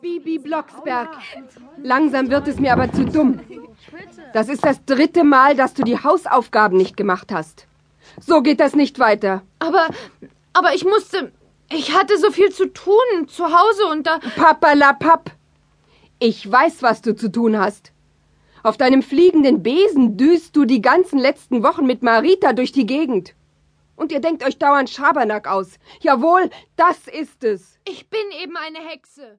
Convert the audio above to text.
Bibi Blocksberg. Langsam wird es mir aber zu dumm. Das ist das dritte Mal, dass du die Hausaufgaben nicht gemacht hast. So geht das nicht weiter. Aber, aber ich musste, ich hatte so viel zu tun zu Hause und da. Papalapap. Ich weiß, was du zu tun hast. Auf deinem fliegenden Besen düst du die ganzen letzten Wochen mit Marita durch die Gegend. Und ihr denkt euch dauernd Schabernack aus. Jawohl, das ist es. Ich bin eben eine Hexe.